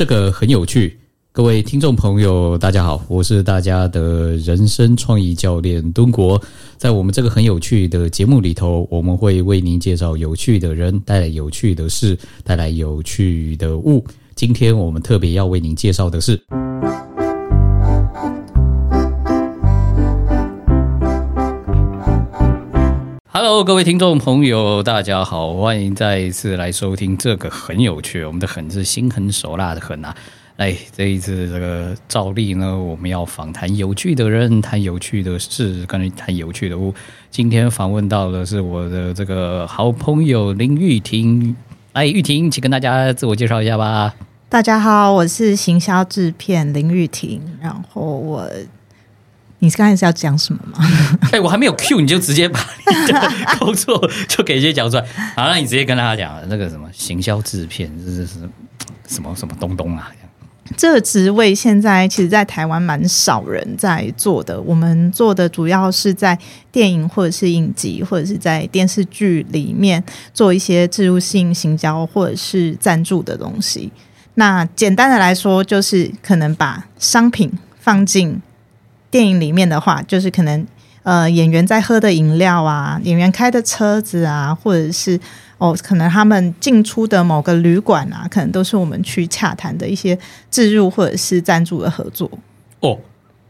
这个很有趣。各位听众朋友，大家好，我是大家的人生创意教练敦国。在我们这个很有趣的节目里头，我们会为您介绍有趣的人，带来有趣的事，带来有趣的物。今天我们特别要为您介绍的是。Hello，各位听众朋友，大家好，欢迎再一次来收听这个很有趣。我们的“狠”是心狠手辣的“狠”啊！哎，这一次这个照例呢，我们要访谈有趣的人，谈有趣的事，跟谈有趣的物。今天访问到的是我的这个好朋友林玉婷。哎，玉婷，请跟大家自我介绍一下吧。大家好，我是行销制片林玉婷，然后我。你刚才是要讲什么吗？哎，我还没有 Q，你就直接把你的工作就给直接讲出来。好，那你直接跟大家讲那个什么行销制片，这是什么什么东东啊？这个职位现在其实，在台湾蛮少人在做的。我们做的主要是在电影或者是影集，或者是在电视剧里面做一些植入性行销或者是赞助的东西。那简单的来说，就是可能把商品放进。电影里面的话，就是可能呃演员在喝的饮料啊，演员开的车子啊，或者是哦，可能他们进出的某个旅馆啊，可能都是我们去洽谈的一些自入或者是赞助的合作。哦，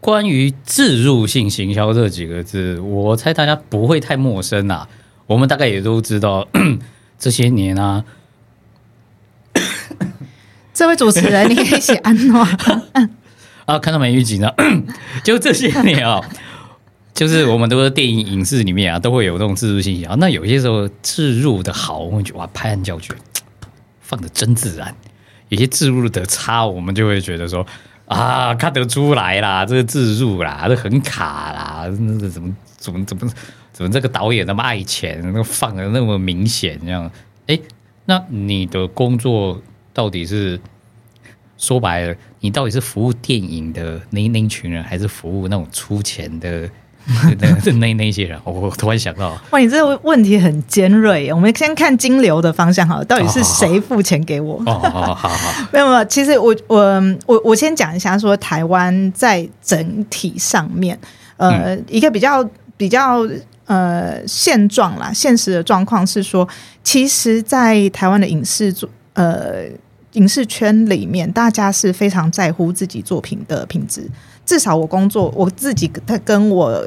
关于自入性行销这几个字，我猜大家不会太陌生啊。我们大概也都知道，这些年啊，这位主持人，你可以写安诺。啊，看到没预警呢？就这些年啊，就是我们都是电影影视里面啊，都会有那种自助信息啊。那有些时候自入的好，我们就哇拍案叫绝，放的真自然；有些自入的差，我们就会觉得说啊，看得出来啦，这个自入啦，这很卡啦，那个怎么怎么怎么怎么这个导演那么爱钱，那放的那么明显这样？哎，那你的工作到底是？说白了，你到底是服务电影的那那群人，还是服务那种出钱的那那那些人？我突然想到，哇，你这个问题很尖锐。我们先看金流的方向，好，到底是谁付钱给我？哦，好好好，没有没有。其实我我我我先讲一下，说台湾在整体上面，呃，一个比较比较呃现状啦，现实的状况是说，其实，在台湾的影视做呃。影视圈里面，大家是非常在乎自己作品的品质。至少我工作，我自己他跟我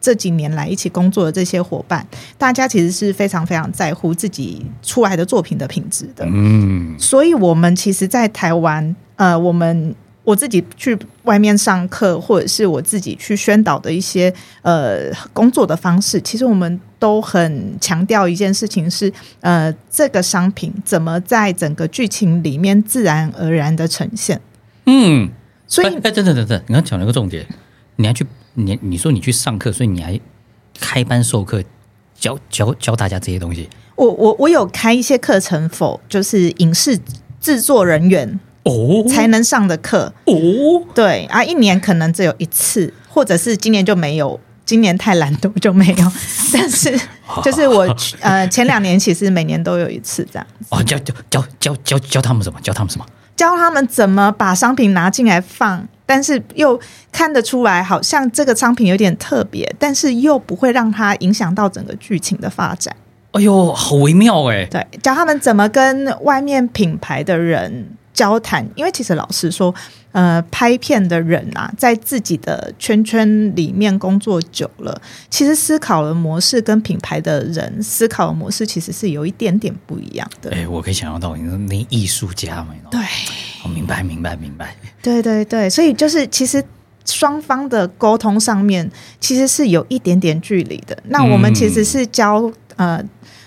这几年来一起工作的这些伙伴，大家其实是非常非常在乎自己出来的作品的品质的。嗯，所以我们其实，在台湾，呃，我们。我自己去外面上课，或者是我自己去宣导的一些呃工作的方式，其实我们都很强调一件事情是，呃，这个商品怎么在整个剧情里面自然而然的呈现。嗯，所以哎，等等等等，你刚讲了一个重点，你还去你你说你去上课，所以你还开班授课，教教教大家这些东西。我我我有开一些课程，否就是影视制作人员。哦，才能上的课哦，对啊，一年可能只有一次，或者是今年就没有，今年太懒惰就没有。但是就是我呃前两年其实每年都有一次这样。哦，教教教教教教他们什么？教他们什么？教他们怎么把商品拿进来放，但是又看得出来好像这个商品有点特别，但是又不会让它影响到整个剧情的发展。哎呦，好微妙哎！对，教他们怎么跟外面品牌的人。交谈，因为其实老实说，呃，拍片的人啊，在自己的圈圈里面工作久了，其实思考的模式跟品牌的人思考的模式其实是有一点点不一样的。哎，我可以想象到你说那艺术家嘛，对，我明白，明白，明白。对对对，所以就是其实双方的沟通上面其实是有一点点距离的。那我们其实是教呃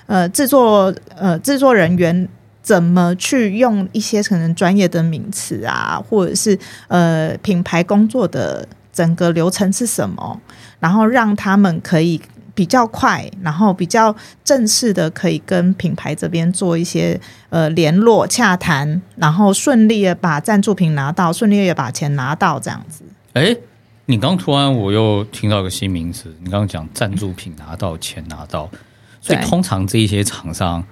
呃制作呃制作人员。怎么去用一些可能专业的名词啊，或者是呃品牌工作的整个流程是什么？然后让他们可以比较快，然后比较正式的可以跟品牌这边做一些呃联络洽谈，然后顺利的把赞助品拿到，顺利的把钱拿到这样子。哎，你刚突然我又听到一个新名词，你刚刚讲赞助品拿到钱拿到，所以通常这一些厂商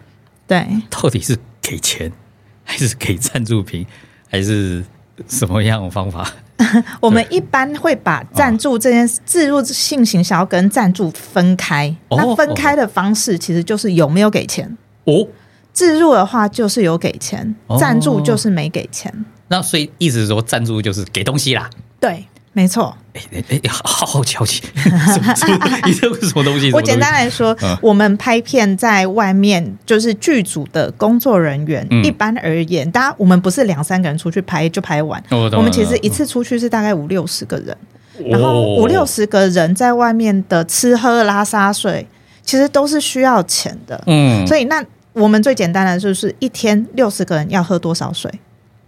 对到底是？给钱 还是给赞助品，还是什么样的方法？我们一般会把赞助这件自入性行销跟赞助分开。哦那分开的方式其实就是有没有给钱。哦，自入的话就是有给钱哦，赞助就是没给钱。那所以意思是说赞助就是给东西啦。对，没错。哎哎哎，好好奇好奇，什么什么你这是什么东西？我简单来说，嗯我们拍片在外面就是剧组的工作人员，嗯一般而言，大家我们不是两三个人出去拍就拍完，哦我们其实一次出去是大概五六十个人，然后哦五六十个人在外面的吃喝拉撒睡，其实都是需要钱的。嗯，所以那我们最简单的就是一天六十个人要喝多少水？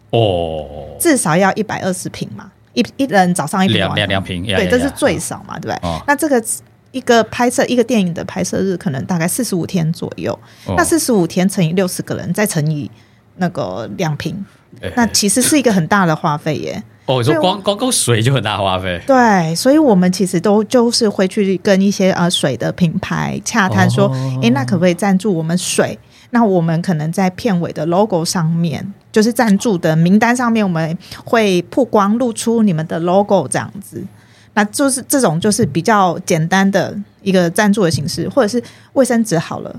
哦，至少要一百二十瓶嘛，一一人早上一瓶，两两两瓶，对，这是最少嘛，对不对？哦那这个一个拍摄一个电影的拍摄日，可能大概四十五天左右。哦那四十五天乘以六十个人，再乘以那个两瓶，哎那其实是一个很大的花费耶。哦，你说光光够水就很大花费，对，所以我们其实都就是会去跟一些呃水的品牌洽谈说，哦诶，那可不可以赞助我们水？那我们可能在片尾的 logo 上面，就是赞助的名单上面，我们会曝光露出你们的 logo 这样子。那就是这种就是比较简单的一个赞助的形式，或者是卫生纸好了，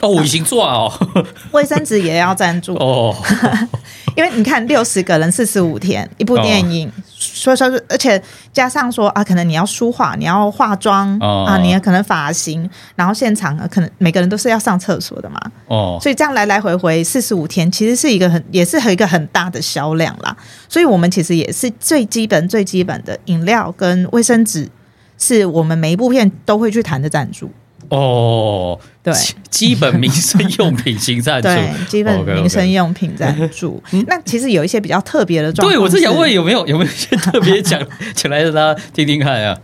哦，我已经做哦，卫生纸也要赞助，哦，因为你看六十个人四十五天一部电影，所以说而且加上说啊，可能你要梳化，你要化妆、哦。啊，你可能发型，然后现场呃可能每个人都是要上厕所的嘛，哦，所以这样来来回回四十五天，其实是一个很也是一个很大的销量啦。所以我们其实也是最基本最基本的饮料跟卫生纸，是我们每一部片都会去谈的赞助。哦，对基基本民生用品型赞助，对，基本民生用品赞助。那其实有一些比较特别的状况，对我是想问有没有有没有一些特别讲 请来让大家听听看啊？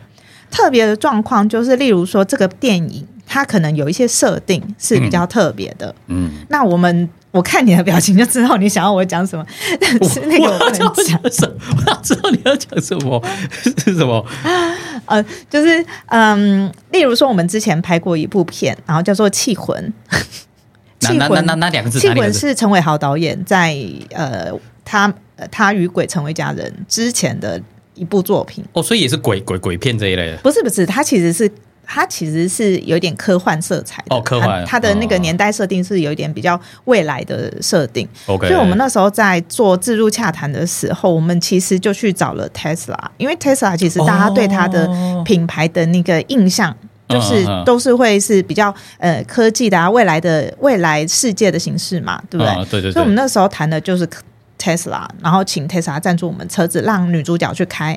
特别的状况，就是例如说这个电影它可能有一些设定是比较特别的。嗯，那我们我看你的表情就知道你想要我讲什么，但是那个我不要能讲。什么？我想知道你要讲什么 是什么？呃，就是嗯，例如说我们之前拍过一部片，然后叫做《气魂》。气魂那那那两个字，气魂？是陈伟豪导演在呃他呃他与鬼成为家人之前的一部作品。哦，所以也是鬼鬼鬼片这一类的。不是不是，他其实是它其实是有点科幻色彩的哦科幻它它的那个哦年代设定是有一点比较未来的设定。OK，所以我们那时候在做自入洽谈的时候，我们其实就去找了 Tesla，因为 Tesla 其实大家对它的哦品牌的那个印象。就是都是会是比较呃科技的啊，未来的未来世界的形式嘛，对不对？啊对对所以我们，那时候谈的就是 Tesla，然后请 Tesla 赞助我们车子，让女主角去开。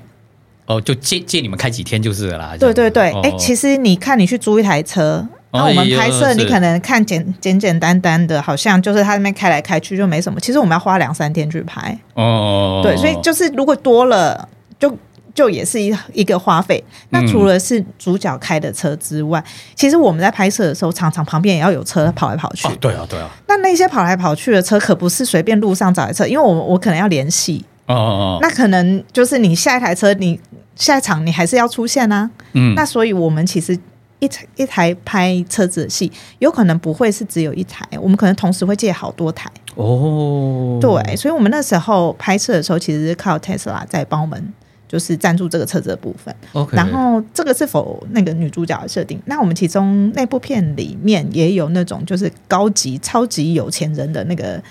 哦，就借借你们开几天就是了啦。对对对，哎、哦其实你看，你去租一台车，哦我们拍摄，你可能看简简简单单的，好像就是他那边开来开去就没什么。其实我们要花两三天去拍，哦，对，所以就是如果多了，就就也是一一个花费。那嗯除了是主角开的车之外，其实我们在拍摄的时候，常常旁边也要有车跑来跑去。哦，对啊对啊，那那些跑来跑去的车，可不是随便路上找的车，因为我我可能要联系，哦哦哦，那可能就是你下一台车，你下一场你还是要出现啊。嗯，那所以我们其实一台一台拍车子的戏，有可能不会是只有一台，我们可能同时会借好多台。哦，对，所以我们那时候拍摄的时候，其实是靠 Tesla 在帮我们。就是赞助这个车子的部分，，OK，然后这个是否那个女主角的设定？那我们其中那部片里面也有那种就是高级超级有钱人的那个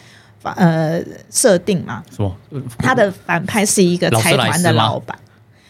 呃设定嘛，什么？他的反派是一个财团的老板，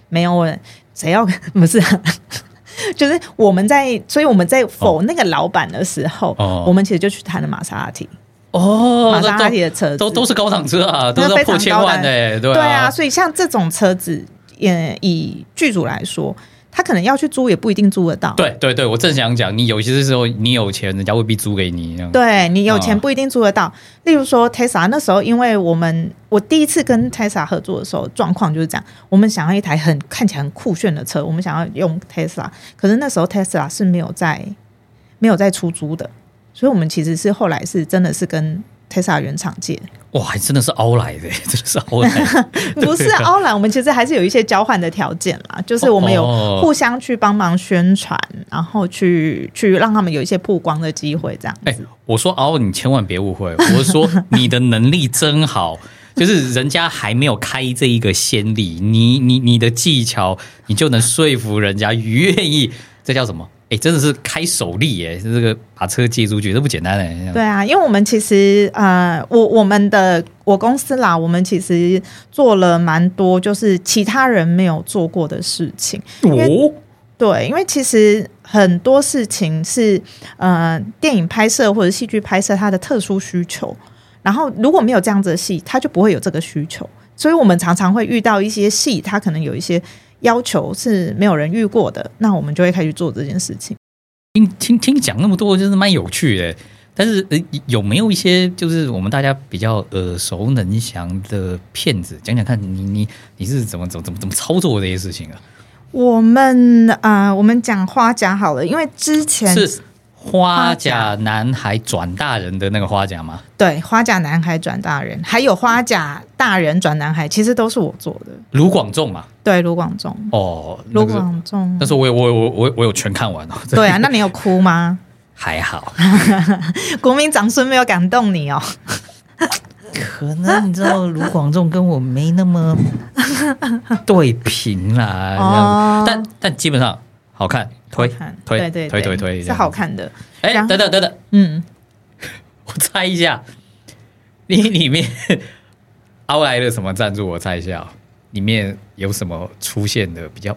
没有人谁要 不是啊、就是我们在，所以我们在否那个老板的时候，哦。我们其实就去谈了玛莎拉蒂，哦，玛莎拉蒂的车子。都都都是高档车啊，都是要破千万的，对对啊，啊，所以像这种车子，也以剧组来说，他可能要去租，也不一定租得到。对对对，我正想讲，你有些时候你有钱，人家未必租给你，对你有钱啊不一定租得到。例如说 Tesla 那时候，因为我们我第一次跟 Tesla 合作的时候，状况就是这样：我们想要一台很看起来很酷炫的车，我们想要用 Tesla，可是那时候 Tesla 是没有在没有在出租的，所以我们其实是后来是真的是跟 Tesla 原厂借，哇，还真的是凹来的，真的是凹来 的，不是欧蓝，我们其实还是有一些交换的条件啦，就是我们有哦互相去帮忙宣传，然后去去让他们有一些曝光的机会，这样哎子。，我说凹，你千万别误会，我是说你的能力真好。就是人家还没有开这一个先例，你你你的技巧，你就能说服人家愿意，这叫什么？哎，真的是开手力哎，这个把车借出去这不简单哎。对啊，因为我们其实呃，我我们的我公司啦，我们其实做了蛮多就是其他人没有做过的事情。哦，对，因为其实很多事情是呃电影拍摄或者戏剧拍摄它的特殊需求。然后如果没有这样子的戏，它就不会有这个需求，所以我们常常会遇到一些戏，它可能有一些要求是没有人遇过的，那我们就会开始做这件事情。听听听讲那么多，就是蛮有趣的。但是呃，有没有一些就是我们大家比较耳熟能详的骗子？讲讲看你你你是怎么怎么怎么怎么操作这些事情啊？我们啊，我们讲花甲好了，因为之前是。花甲男孩转大人的那个花甲吗？对，花甲男孩转大人，还有花甲大人转男孩，其实都是我做的。卢广仲嘛？对，卢广仲。哦，卢广仲。但是我我我我我有全看完哦。对啊，那你有哭吗？还好。国民长孙没有感动你哦。可能你知道卢广仲跟我没那么对平啦。哦。但但基本上。好看，推推对对推推推是好看的。哎，等等等等，嗯，我猜一下，你里面 凹来了什么赞助？我猜一下，里面有什么出现的比较？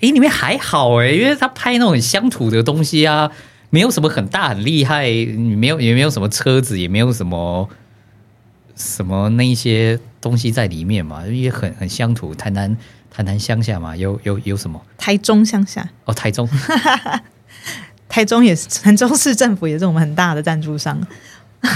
哎，里面还好哎，因为他拍那种乡土的东西啊，没有什么很大很厉害，没有也没有什么车子，也没有什么什么那一些东西在里面嘛，因为很很乡土，台南。台南乡下嘛，有有有什么？台中乡下哦，台中，台中也是，台中市政府也是我们很大的赞助商。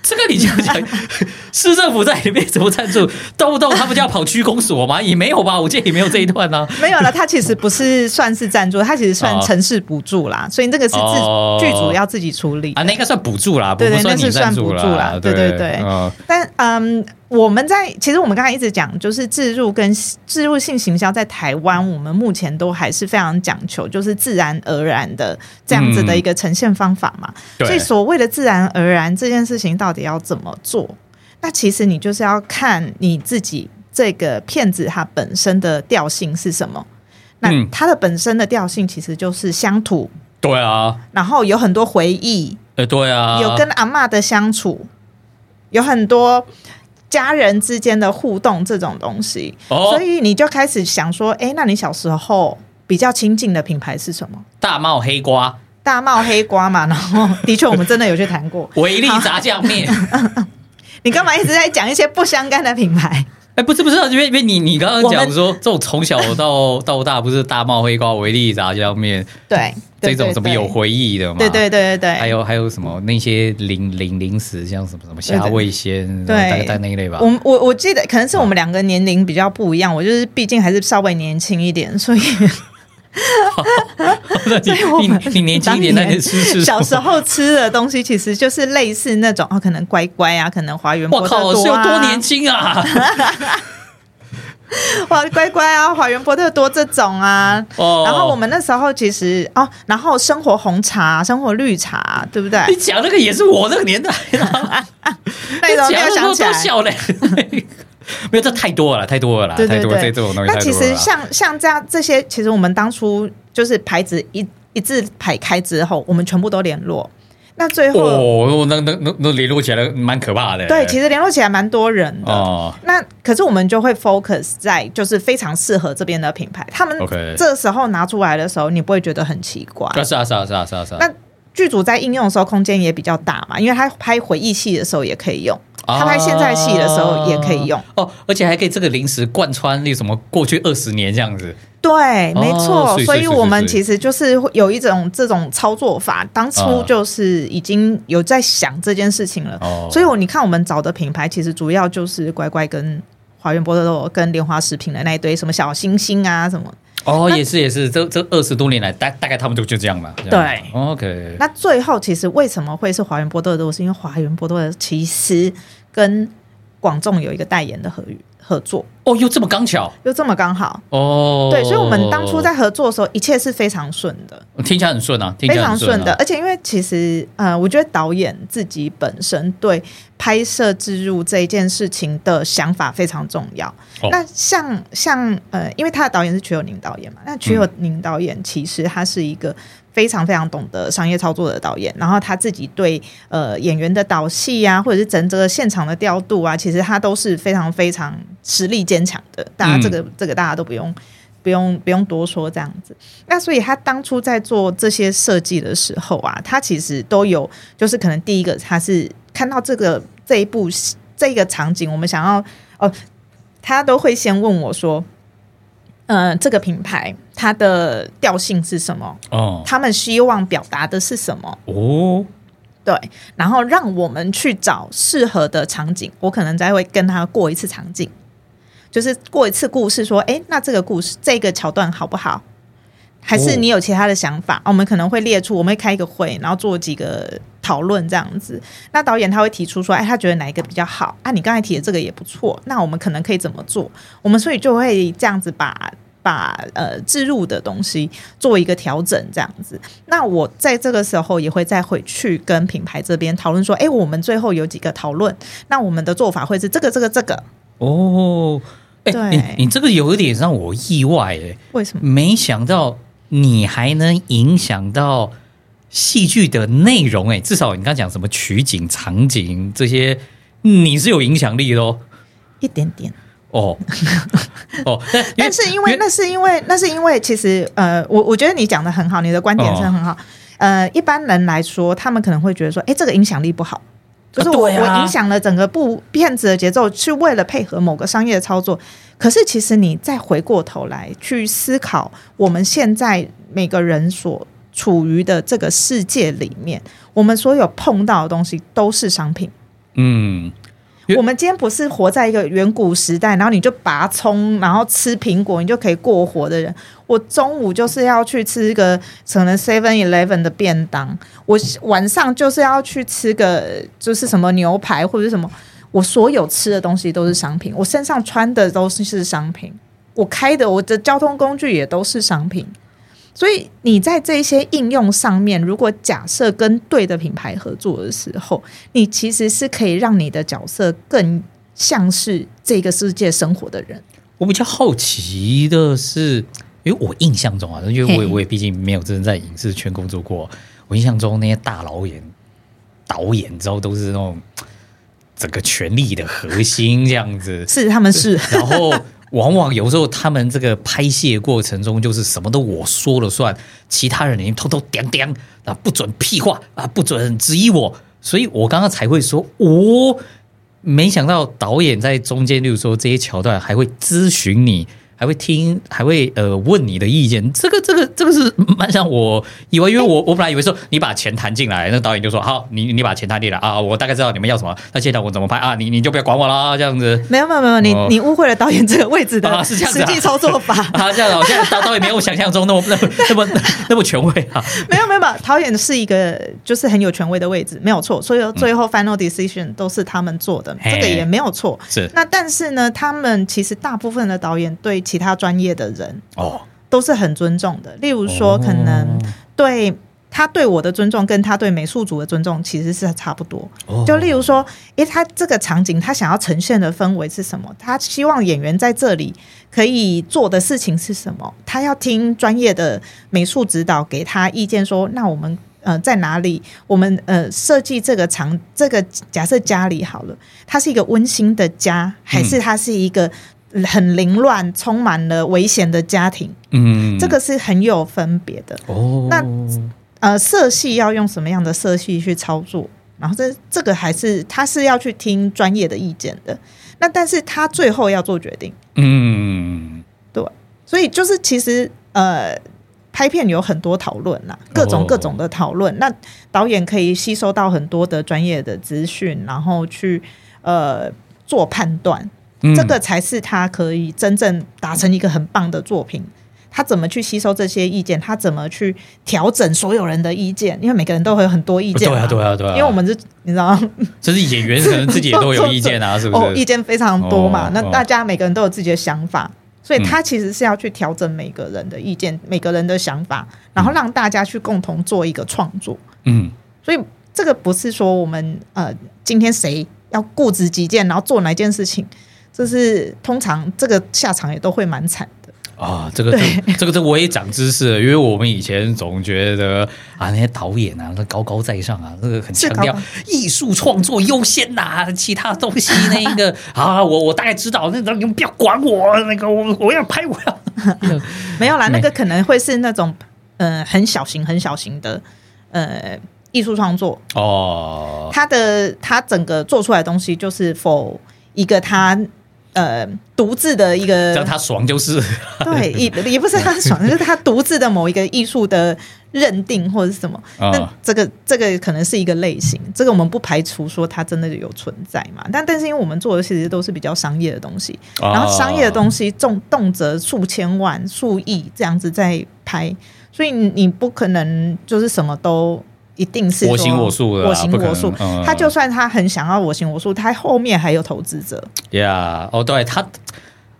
这个你就讲，市政府在里面怎么赞助？动不动他不就要跑区公所吗？也没有吧，我记得也没有这一段呢。没有了，他其实不是算是赞助，他其实算城市补助啦。所以这个是自剧组要自己处理啊，那个算补助啦，对对，那是算补助啦，对对对。但嗯。我们在其实我们刚才一直讲，就是自入跟自入性行销在台湾，我们目前都还是非常讲求，就是自然而然的这样子的一个呈现方法嘛。所以所谓的自然而然这件事情到底要怎么做？那其实你就是要看你自己这个骗子它本身的调性是什么。那它的本身的调性其实就是乡土，对啊，然后有很多回忆，哎，对啊，有跟阿妈的相处，有很多。家人之间的互动这种东西，所以你就开始想说，哎，那你小时候比较亲近的品牌是什么？大帽黑瓜，大帽黑瓜嘛。然后，的确，我们真的有去谈过维力炸酱面。你干嘛一直在讲一些不相干的品牌？哎，不是不是，因为因为你你刚刚讲说，这种从小到到大，不是大帽黑瓜、维力炸酱面，对，这种怎么有回忆的嘛？对对对对对。还有还有什么那些零零零食，像什么什么虾味鲜，对，大概那一类吧。我我我记得，可能是我们两个年龄比较不一样，我就是毕竟还是稍微年轻一点，所以。你你年轻一点，那你吃吃小时候吃的东西，其实就是类似那种啊，可能乖乖啊，可能华园。我靠，是有多年轻啊！哇，乖乖啊，华园波特多这种啊。哦。然后我们那时候其实哦，然后生活红茶、生活绿茶，对不对？你讲那个也是我那个年代。那种没有想起来。没有，这太多了，太多了，太多这这种东西。那其实像像这样这些，其实我们当初就是牌子一一字排开之后，我们全部都联络。那最后哦，那那那那联络起来蛮可怕的。对，其实联络起来蛮多人的。哦。那可是我们就会 focus 在就是非常适合这边的品牌，他们这时候拿出来的时候，你不会觉得很奇怪。是啊，是啊，是啊，是啊，是啊。那剧组在应用的时候，空间也比较大嘛，因为他拍回忆戏的时候也可以用。他拍现在戏的时候也可以用哦，而且还可以这个零食贯穿那什么过去二十年这样子。对，没错，所以我们其实就是有一种这种操作法，当初就是已经有在想这件事情了。哦，所以我你看我们找的品牌，其实主要就是乖乖跟华源波特豆跟莲花食品的那一堆什么小星星啊什么。哦，也是也是，这这二十多年来，大大概他们就就这样嘛。对，OK。那最后其实为什么会是华源波特豆？是因为华源波特其实跟广众有一个代言的合合作，哦，又这么刚巧又这么刚好。哦。对，所以我们当初在合作的时候，一切是非常顺的。听起来很顺啊，听非起来很常顺的，啊。而且因为其实呃，我觉得导演自己本身对拍摄植入这一件事情的想法非常重要。哦那像像呃，因为他的导演是瞿友宁导演嘛，那瞿友宁导演其实他是一个非常非常懂得商业操作的导演，然后他自己对呃演员的导戏啊，或者是整个现场的调度啊，其实他都是非常非常实力坚强的。大家这个、这个大家都不用。不用不用多说这样子，那所以他当初在做这些设计的时候啊，他其实都有，就是可能第一个他是看到这个这一部这个场景，我们想要哦，他都会先问我说，呃，这个品牌它的调性是什么？哦他们希望表达的是什么？哦，对，然后让我们去找适合的场景，我可能再会跟他过一次场景，就是过一次故事，说，哎，那这个故事这个桥段好不好？还是你有其他的想法？我们可能会列出，我们会开一个会，然后做几个讨论这样子。那导演他会提出说，哎，他觉得哪一个比较好？啊，你刚才提的这个也不错，那我们可能可以怎么做？我们所以就会这样子把把呃置入的东西做一个调整，这样子。那我在这个时候也会再回去跟品牌这边讨论说，哎，我们最后有几个讨论，那我们的做法会是这个、这个、这个，哦，哎、对你你这个有一点让我意外哎，为什么？没想到你还能影响到戏剧的内容哎，至少你刚讲什么取景、场景这些，你是有影响力的哦。一点点。哦 哦，但但是因为那是因为那是因为其实呃，我我觉得你讲的很好，你的观点是很好。呃，一般人来说，他们可能会觉得说，哎，这个影响力不好，就是我、我影响了整个部片子的节奏，是为了配合某个商业的操作。可是其实你再回过头来去思考，我们现在每个人所处于的这个世界里面，我们所有碰到的东西都是商品。嗯，我们今天不是活在一个远古时代，然后你就拔葱，然后吃苹果，你就可以过活的人。我中午就是要去吃一个可能 Seven Eleven 的便当，我晚上就是要去吃个就是什么牛排或者什么。我所有吃的东西都是商品，我身上穿的都是商品，我开的我的交通工具也都是商品。所以你在这些应用上面，如果假设跟对的品牌合作的时候，你其实是可以让你的角色更像是这个世界生活的人。我比较好奇的是，因为我印象中啊，因为我也我也毕竟没有真正在影视圈工作过，我印象中那些大导演导演，你知道都是那种整个权力的核心这样子，是，他们是。然后往往有时候他们这个拍戏的过程中，就是什么都我说了算，其他人连偷偷点点啊，不准屁话啊，不准质疑我，所以我刚刚才会说，哦，没想到导演在中间，例如说这些桥段还会咨询你。还会听，还会呃问你的意见，这个这个这个是蛮像我以为，因为我我本来以为说你把钱谈进来，那导演就说好，你你把钱谈进来啊，我大概知道你们要什么，那现在我怎么拍啊？你你就不要管我啦，这样子。没有没有没有，你你误会了导演这个位置的啊是这样子实际操作法。啊，这样哦，现在导导演没有我想象中那么那么那么那么权威啊。没有没有没有，导演是一个就是很有权威的位置，没有错。所以最后 final decision 都是他们做的，这个也没有错。是那但是呢，他们其实大部分的导演对其他专业的人哦，都是很尊重的。例如说，哦可能对他对我的尊重，跟他对美术组的尊重其实是差不多。哦就例如说，诶，他这个场景他想要呈现的氛围是什么？他希望演员在这里可以做的事情是什么？他要听专业的美术指导给他意见说，那我们。呃，在哪里？我们呃设计这个场，这个假设家里好了，它是一个温馨的家，还是它是一个很凌乱、充满了危险的家庭？嗯，这个是很有分别的。哦，那呃，色系要用什么样的色系去操作？然后这这个还是他是要去听专业的意见的。那但是他最后要做决定，嗯，对所以就是其实呃，拍片有很多讨论啦，各种哦各种的讨论。那导演可以吸收到很多的专业的资讯，然后去呃做判断，嗯。这个才是他可以真正达成一个很棒的作品他怎么去吸收这些意见，他怎么去调整所有人的意见，因为每个人都会有很多意见嘛，对啊对啊对啊。因为我们是你知道，就是演员可能自己也都有意见啊，是不 哦，意是？见非常多嘛，那大家每个人都有自己的想法。所以嗯。他其实是要去调整每个人的意见、每个人的想法，然后让大家去共同做一个创作。嗯，所以这个不是说我们呃今天谁要固执己见，然后做哪一件事情，这是通常这个下场也都会蛮惨的。啊，这个这这个这个我也长知识了，因为我们以前总觉得啊，那些导演啊，那高高在上啊，那个很强调艺术创作优先呐、其他东西那个 啊，我我大概知道，那个你们不要管我，那个我我要拍我要。没有啦，那个可能会是那种呃很小型、很小型的呃艺术创作，哦，它的他整个做出来的东西就是否一个他呃独自的一个让他爽就是。对，也也不是他爽，就是他独自的某一个艺术的认定或者是什么。啊那这个这个可能是一个类型，这个我们不排除说它真的有存在嘛。但但是因为我们做的其实都是比较商业的东西，哦然后商业的东西重动辄数千万、数亿这样子在拍，所以你你不可能就是什么都。一定是我行我素的啊我行我素。嗯他就算他很想要我行我素，他后面还有投资者。呀哦，对他，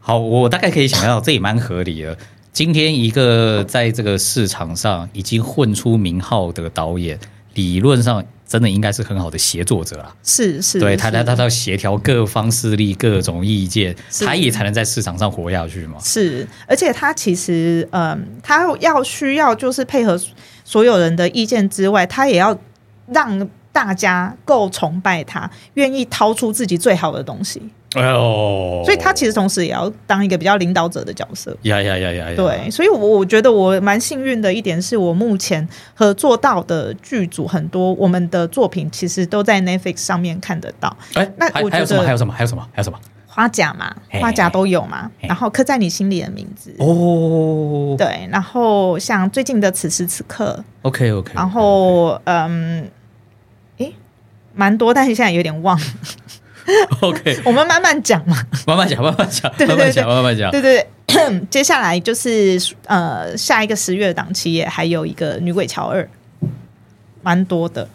好，我大概可以想到，这也蛮合理的。今天一个在这个市场上已经混出名号的导演，理论上真的应该是很好的协作者啦。是是，对他，他他要协调各方势力、各种意见，他也才能在市场上活下去嘛。是，而且他其实，嗯，他要需要就是配合所有人的意见之外，他也要让大家够崇拜他，愿意掏出自己最好的东西。哎呦，所以他其实同时也要当一个比较领导者的角色。呀呀呀呀呀，对，所以我我觉得我蛮幸运的一点是我目前合作到的剧组很多，我们的作品其实都在 Netflix 上面看得到。哎，还那还有什么？还有什么？还有什么？还有什么？花甲嘛，花甲都有嘛，然后刻在你心里的名字。哦，对，然后像最近的此时此刻，，OK OK，然后嗯，诶，蛮多，但是现在有点忘，OK，我们慢慢讲嘛。慢慢讲，慢慢讲，对对对。慢慢讲，慢慢讲。对对对，接下来就是呃下一个十月档期也还有一个女鬼桥二，蛮多的，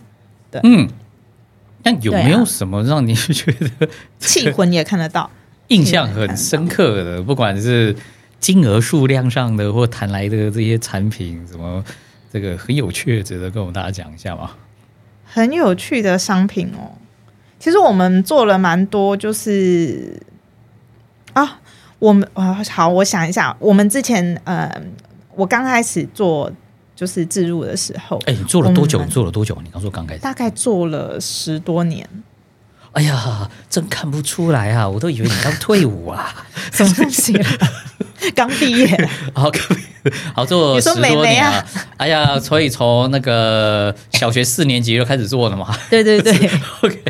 对。嗯，那有没有什么让你觉得气魂也看得到。印象很深刻的？不管是金额数量上的，或谈来的这些产品，什么这个很有趣的，值得跟我们大家讲一下吗？很有趣的商品哦。其实我们做了蛮多，就是啊，我们啊好，我想一下，我们之前呃，我刚开始做就是自入的时候，哎，你做了多久？你做了多久？你刚说刚开始。大概做了十多年，哎呀，真看不出来啊！我都以为你刚退伍啊。什么东西 了？刚毕业，好，好做十你说美眉啊！哎呀，所以从那个小学四年级就开始做了嘛。对对对 OK，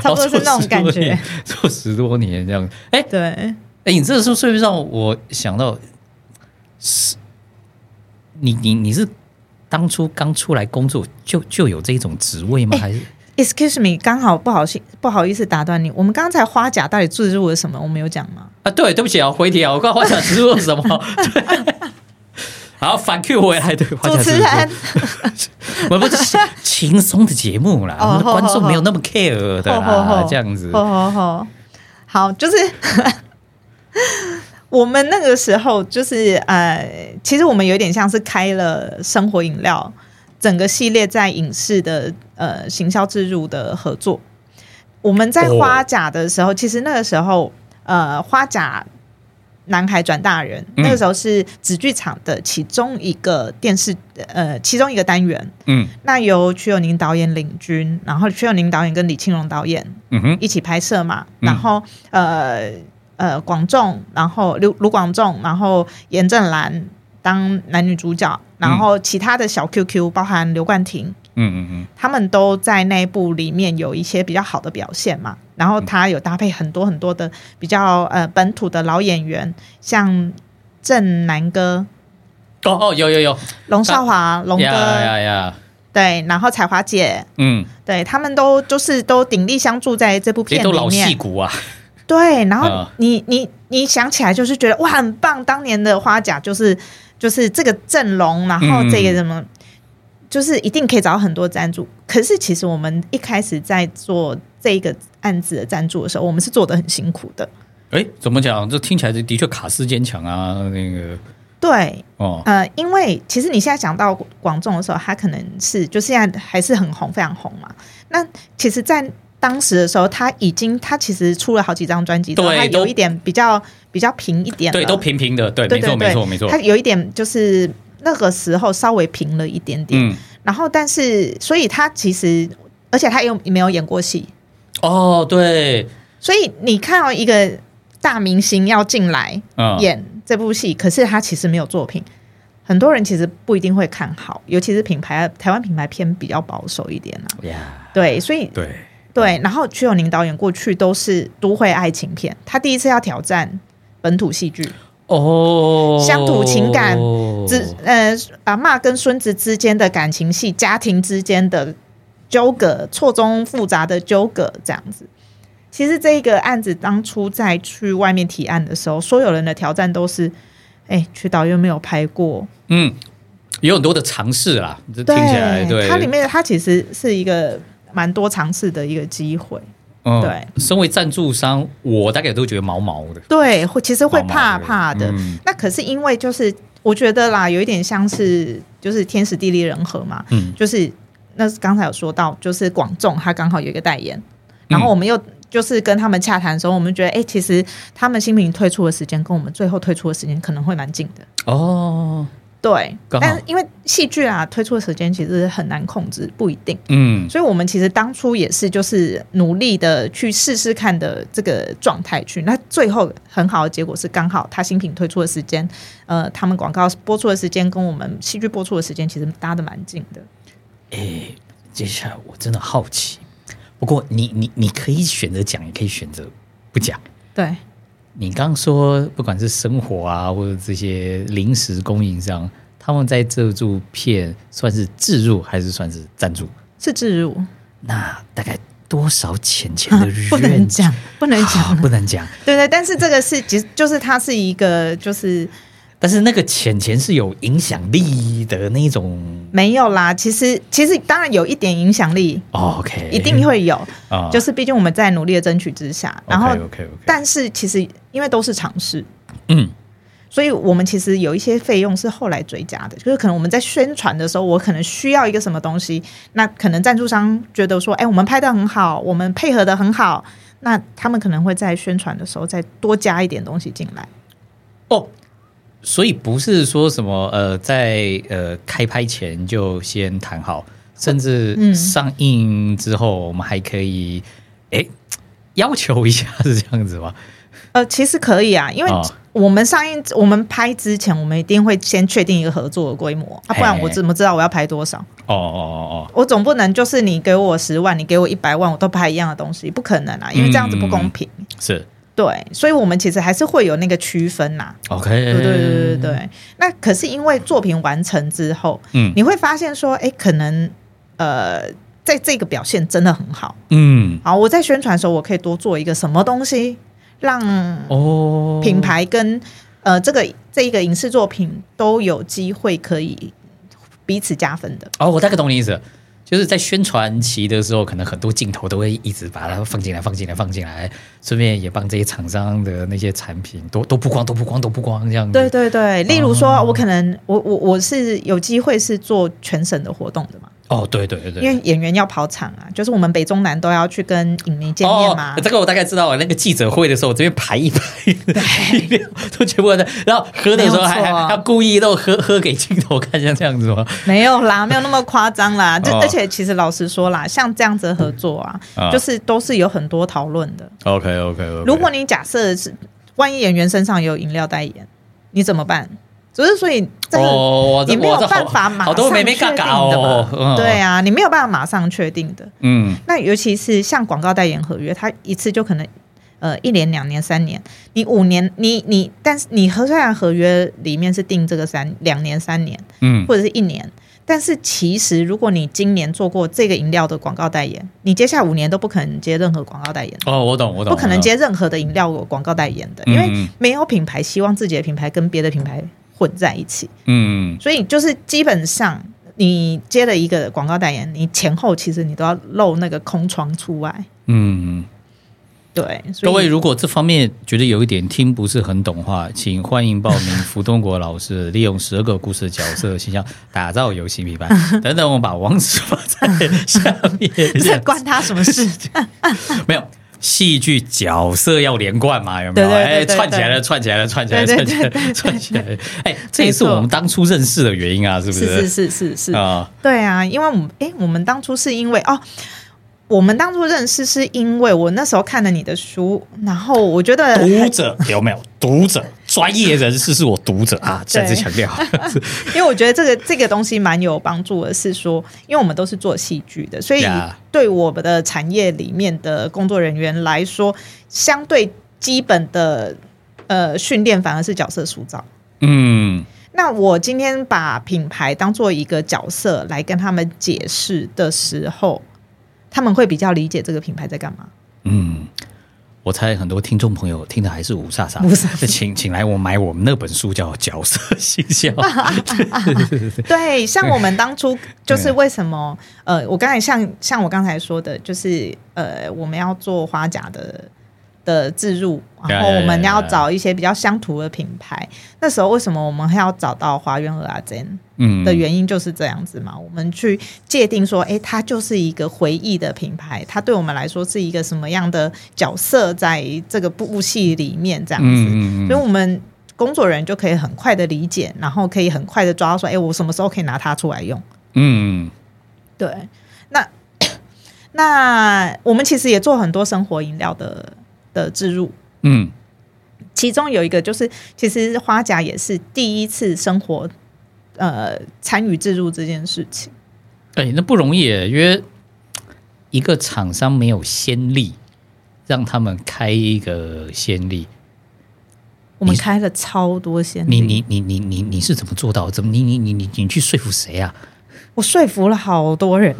差不多是那种感觉。做十多年这样，哎、对，哎，你这个时候是不是让我想到，是，你你你是当初刚出来工作就就有这种职位吗？还是 Excuse me，刚好不好意不好意思打断你，我们刚才花甲到底注入了什么？我们有讲吗？啊？对，对不起啊，回题啊，我刚花甲植入了什么？对，好，反 Q 回来，对，花甲主持人，我们不是轻松的节目啦，哦我们的观众没有那么 care 的啦，这样子。好好好，好，就是我们那个时候就是呃，其实我们有点像是开了生活饮料整个系列在影视的呃行销植入的合作。我们在哦花甲的时候，其实那个时候呃，花甲男孩转大人，嗯那个时候是纸剧场的其中一个电视呃其中一个单元。嗯那由曲友宁导演领军，然后曲友宁导演跟李庆荣导演嗯哼，一起拍摄嘛，嗯然后呃呃广仲，然后卢卢广仲，然后严正兰当男女主角，然后其他的小 QQ 包含刘冠廷，嗯嗯嗯，他们都在那一部里面有一些比较好的表现嘛。然后他有搭配很多很多的比较呃本土的老演员，像郑南哥、哦哦，有有有，龙少华、龙哥，呀呀呀，对，然后彩华姐，嗯，对他们都就是都鼎力相助在这部片里面。都老戏面。骨啊，对，然后嗯你、你你想起来就是觉得哇很棒，当年的花甲就是就是这个阵容，然后这个什么，就是一定可以找到很多赞助。可是其实我们一开始在做这个案子的赞助的时候，我们是做的很辛苦的。哎，怎么讲？这听起来的确卡斯坚强啊，那个对，哦，呃，因为其实你现在讲到广众的时候，他可能是就现在还是很红，非常红嘛。那其实，在当时的时候，他已经他其实出了好几张专辑，对他有一点比较比较平一点了，对，都平平的，对，没错，没错，没错。他。有一点就是那个时候稍微平了一点点，嗯，然后但是所以他其实，而且他又没有演过戏，哦，对，所以你看到一个大明星要进来嗯，演这部戏，可是他其实没有作品。很多人其实不一定会看好，尤其是品牌台湾品牌偏比较保守一点啊。呀，对，所以对，对，然后瞿友宁导演过去都是都会爱情片，他第一次要挑战本土戏剧，哦，乡土情感之呃阿妈跟孙子之间的感情戏，家庭之间的纠葛，错综复杂的纠葛，这样子。其实这个案子当初在去外面提案的时候，所有人的挑战都是，哎，曲导又没有拍过，嗯，有很多的尝试啦，这听起来对，它里面它其实是一个蛮多尝试的一个机会，嗯对，身为赞助商，我大概都觉得毛毛的，对，会其实会怕怕的。嗯。那可是因为就是我觉得啦，有一点像是就是天时地利人和嘛，嗯。就是那刚才有说到，就是广众他刚好有一个代言，然嗯后我们又就是跟他们洽谈的时候，我们觉得哎、其实他们新品推出的时间跟我们最后推出的时间可能会蛮近的。哦，对，但是因为戏剧啊推出的时间其实很难控制，不一定，嗯，所以我们其实当初也是就是努力的去试试看的这个状态去，那最后很好的结果是刚好他新品推出的时间，呃，他们广告播出的时间跟我们戏剧播出的时间其实搭的蛮近的。诶，接下来我真的好奇，不过你你你可以选择讲，也可以选择不讲。对，你刚刚说，不管是生活啊，或者这些零食供应商，他们在这部片算是置入还是算是赞助？是置入，那大概多少钱钱的 不能愿讲，不能讲啊，不能讲。对对，但是这个是其实就是它是一个就是但是那个钱钱是有影响力的那种。没有啦，其实其实当然有一点影响力，哦 OK，一定会有，啊就是毕竟我们在努力的争取之下，然后 OK OK OK，但是其实因为都是尝试，嗯所以我们其实有一些费用是后来追加的，就是可能我们在宣传的时候，我可能需要一个什么东西，那可能赞助商觉得说，哎，我们拍的很好，我们配合的很好，那他们可能会在宣传的时候再多加一点东西进来。哦，所以不是说什么呃，在呃开拍前就先谈好，甚至嗯上映之后，我们还可以哎要求一下 是这样子吗？呃，其实可以啊，因为哦我们上映、我们拍之前，我们一定会先确定一个合作的规模。啊，不然我怎么知道我要拍多少？哦哦哦哦。我总不能就是你给我十万，你给我一百万，我都拍一样的东西，不可能啊，因为这样子不公平。哦，是。对，所以我们其实还是会有那个区分呐、OK，对对对对对。那可是因为作品完成之后，嗯。你会发现说，哎，可能呃，在这个表现真的很好。嗯。好，我在宣传的时候，我可以多做一个什么东西，让哦，品牌跟呃这个这一个影视作品都有机会可以彼此加分的。哦，我大概懂你意思了。就是在宣传期的时候，可能很多镜头都会一直把它放进来、放进来、放进来，顺便也帮这些厂商的那些产品都都曝光、都曝光、都曝光这样子。对对对，例如说，哦我可能我我我是有机会是做全省的活动的嘛，哦，对对对对，因为演员要跑场啊，就是我们北中南都要去跟影迷见面嘛。哦。这个我大概知道了。那个记者会的时候，我这边排一排，一边都全部在，然后喝的时候还没有错还要故意都喝喝给镜头看，像这样子吗？没有啦，没有那么夸张啦。就、哦而且其实老实说啦，像这样子的合作啊，啊就是都是有很多讨论的。OK OK OK。如果你假设是万一演员身上有饮料代言，你怎么办？只是所以这个哦，你没有办法马上确定的对啊，你没有办法马上确定的。嗯，那尤其是像广告代言合约，它一次就可能呃一年、两年、三年，你五年，你你，但是你合虽然合约里面是定这个三两年、三年嗯。或者是一年，但是其实如果你今年做过这个饮料的广告代言，你接下来五年都不可能接任何广告代言。哦，我懂我懂，不可能接任何的饮料广告代言的，嗯。因为没有品牌希望自己的品牌跟别的品牌混在一起，嗯，所以就是基本上你接了一个广告代言，你前后其实你都要露那个空窗出来。嗯，对，各位如果这方面觉得有一点听不是很懂的话，请欢迎报名福东国老师利用十二个故事角色形象打造游戏米版 等等，我把网址放在下面。这关他什么事？没有戏剧角色要连贯嘛？有没有？哎，串起来了，串起来了，串起来了，串起来串起来了。哎，这也是我们当初认识的原因啊，是不是是是是是，啊，对啊，因为我们哎，我们当初是因为哦。我们当初认识是因为我那时候看了你的书，然后我觉得读者有没有？读者专业人士是我读者啊，再次强调。因为我觉得这个这个东西蛮有帮助的，是说，因为我们都是做戏剧的，所以对我们的产业里面的工作人员来说，相对基本的呃训练反而是角色塑造。嗯那我今天把品牌当做一个角色来跟他们解释的时候，他们会比较理解这个品牌在干嘛。嗯，我猜很多听众朋友听的还是五煞煞，五煞煞请请来我买我们那本书叫《角色形象》。对，像我们当初就是为什么呃，我刚才像像我刚才说的，就是呃，我们要做花甲的的置入，然后我们要找一些比较乡土的品牌。那时候为什么我们还要找到华源和阿珍嗯的原因就是这样子嘛？我们去界定说，哎，它就是一个回忆的品牌，它对我们来说是一个什么样的角色，在这个部戏里面这样子。嗯嗯所以我们工作人员就可以很快的理解，然后可以很快的抓到说，哎，我什么时候可以拿它出来用？嗯对，那 那我们其实也做很多生活饮料的的置入，嗯其中有一个就是，其实花甲也是第一次生活呃参与置入这件事情。哎，那不容易耶，因为一个厂商没有先例，让他们开一个先例。我们开了超多先例，你你你你你你是怎么做到？怎么你你你你你去说服谁啊？我说服了好多人。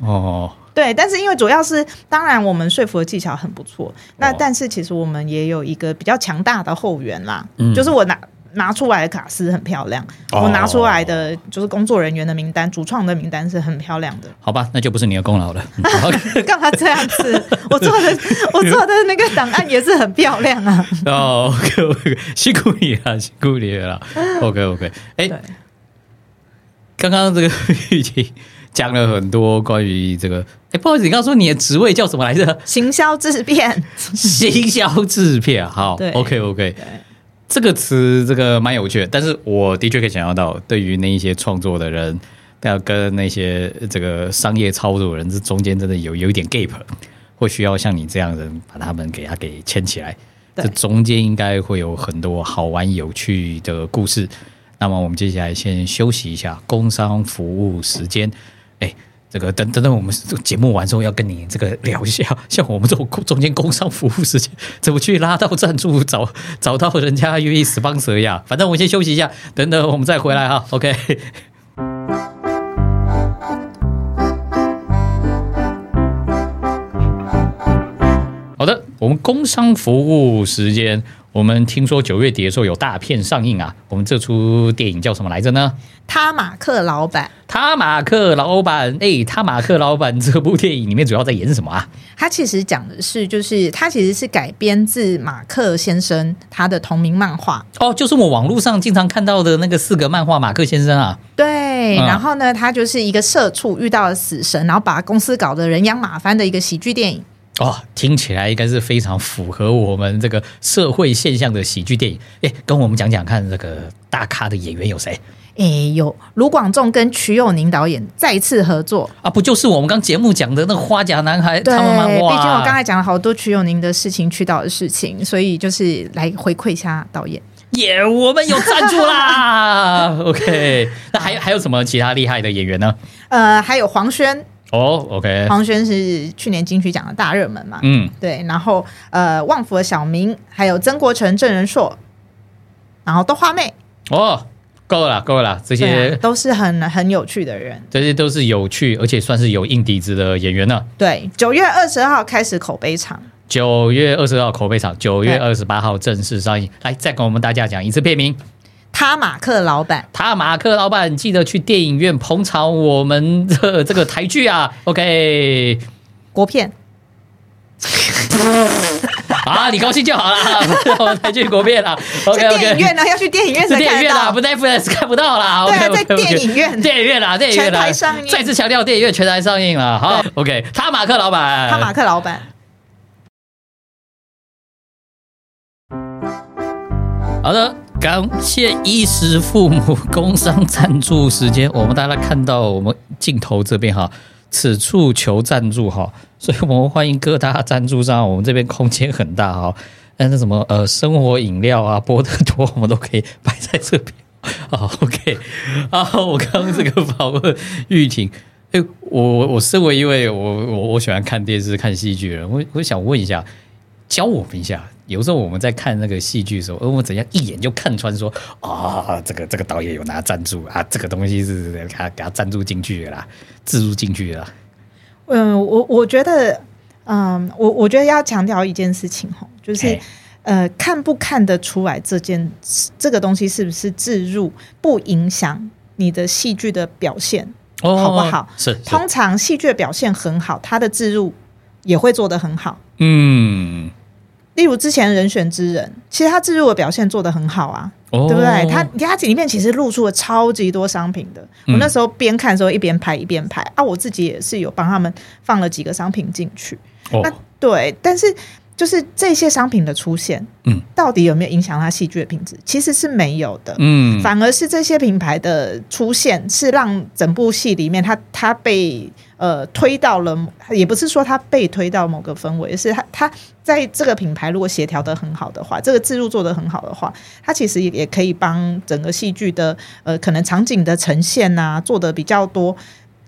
哦，对，但是因为主要是，当然我们说服的技巧很不错，那哦但是其实我们也有一个比较强大的后援啦，嗯就是我拿拿出来的卡斯很漂亮，哦我拿出来的就是工作人员的名单、主创的名单是很漂亮的。好吧，那就不是你的功劳了。干嘛这样子？我做的我做的那个档案也是很漂亮啊。哦，OK OK，辛苦你了，辛苦你了。OK OK，哎、对，刚刚这个 玉婷讲了很多关于这个，哎，不好意思，你刚刚说你的职位叫什么来着？行销制片，行销制片。好，OK OK，对这个词这个蛮有趣的，但是我的确可以想象到，对于那一些创作的人，要跟那些这个商业操作的人，这中间真的有有一点 gap，会需要像你这样的人把他们给他给牵起来。对这中间应该会有很多好玩有趣的故事。那么我们接下来先休息一下，工商服务时间。哎，这个等等等，我们这个节目完之后要跟你这个聊一下，像我们这种中间工商服务时间，怎么去拉到赞助，找找到人家愿意 sponsor 呀？反正我们先休息一下，等等我们再回来哈。OK。好的，我们工商服务时间，我们听说九月底的时候有大片上映啊。我们这出电影叫什么来着呢？他马克老板，他马克老板，哎，他马克老板这部电影里面主要在演什么啊？他其实讲的是，就是他其实是改编自马克先生他的同名漫画。哦，就是我网络上经常看到的那个四格漫画《马克先生》啊。对，嗯然后呢，他就是一个社畜遇到了死神，然后把公司搞得人仰马翻的一个喜剧电影。哦，听起来应该是非常符合我们这个社会现象的喜剧电影。哎，跟我们讲讲看，这个大咖的演员有谁哎，有卢广仲跟瞿友宁导演再次合作。啊？不就是我们刚节目讲的那个花甲男孩对，他们吗？毕竟我刚才讲了好多瞿友宁的事情、瞿导的事情，所以就是来回馈一下导演。耶我们有赞助啦！OK，那还有还有什么其他厉害的演员呢？呃，还有黄轩，哦，OK，黄轩是去年金曲奖的大热门嘛？嗯，对，然后呃，旺福的小明，还有曾国成、郑仁硕，然后豆花妹，哦，够了，够了，这些啊、都是很很有趣的人。这些都是有趣而且算是有硬底子的演员呢。对，九月二十号开始口碑场，九月二十号口碑场，九月二十八号正式上映。来，再跟我们大家讲一次片名。他马克老板，他马克老板记得去电影院捧场我们的这个台剧啊。OK，国片。啊，你高兴就好了，我 们台剧国片了。OK OK，电影院呢，要去电影院是才电影院啦，不。在 Netflix 看不到啦。对在电影院电影院啦，电影院啦，全台上映再次强调，电影院全台上映了。好，OK，他马克老板，他马克老板，好的，感谢衣食父母工商赞助时间。我们大家看到我们镜头这边哈，此处求赞助哈，所以我们欢迎各大赞助商。我们这边空间很大哈，但是什么呃生活饮料啊、波特多，我们都可以摆在这边。好，OK，啊，我刚刚这个访问玉婷。哎，我我身为一位我我我喜欢看电视看戏剧人，我我想问一下，教我们一下。有时候我们在看那个戏剧的时候，而我们怎样一眼就看穿说啊，这个这个导演有拿赞助啊，这个东西是给他给他赞助进去的啦，置入进去的啦。嗯，我我觉得，嗯，我我觉得要强调一件事情吼，就是嘿呃，看不看得出来这件这个东西是不是置入，不影响你的戏剧的表现。哦好不好是，是通常戏剧的表现很好，它的置入也会做得很好。嗯，例如之前《人选之人》，其实他自入的表现做得很好啊，哦对不对？他他里面其实露出了超级多商品的。嗯我那时候边看的时候一边拍一边拍啊，我自己也是有帮他们放了几个商品进去。哦那对，但是就是这些商品的出现，嗯，到底有没有影响他戏剧的品质？其实是没有的。嗯反而是这些品牌的出现，是让整部戏里面他他被呃推到了，也不是说他被推到某个氛围，是他他在这个品牌如果协调的很好的话，这个制入做的很好的话，他其实也也可以帮整个戏剧的呃可能场景的呈现啊做的比较多。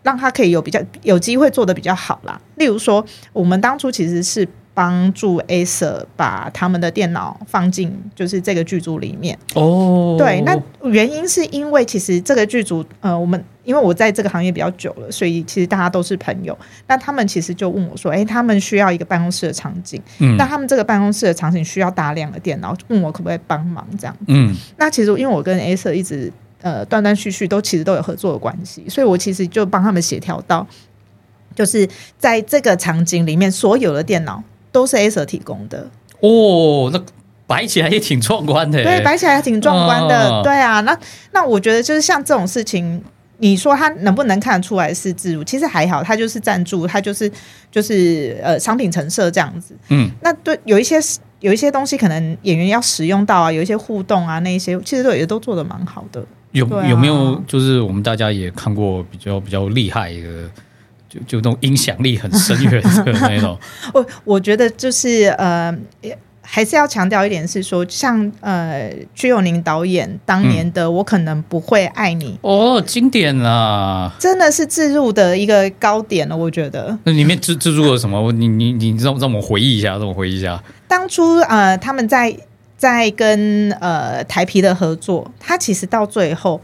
让他可以有比较有机会做的比较好啦。例如说，我们当初其实是帮助 Acer 把他们的电脑放进就是这个剧组里面。哦，对，那原因是因为其实这个剧组，呃，我们因为我在这个行业比较久了，所以其实大家都是朋友。那他们其实就问我说：“诶，他们需要一个办公室的场景，嗯那他们这个办公室的场景需要大量的电脑，问我可不可以帮忙这样。嗯那其实因为我跟 Acer 一直呃断断续续都其实都有合作的关系，所以我其实就帮他们协调到，就是在这个场景里面，所有的电脑都是 Acer 提供的。哦，那摆起来也挺壮观的，对，摆起来还挺壮观的。哦对啊，那那我觉得就是像这种事情，你说他能不能看得出来是自入？其实还好，他就是赞助，他就是就是呃商品陈设这样子。嗯那对有一些有一些东西可能演员要使用到啊，有一些互动啊，那一些其实都也都做的蛮好的。有啊有没有就是我们大家也看过比较比较厉害的，就就那种影响力很深远的 那种，我我觉得就是呃。还是要强调一点是说，像呃，屈永宁导演当年的《我可能不会爱你》哦，经典啊！真的是置入的一个高点了。我觉得那里面自自入了什么？我你你你让让我回忆一下，让我回忆一下。当初呃，他们在在跟呃台皮的合作，他其实到最后，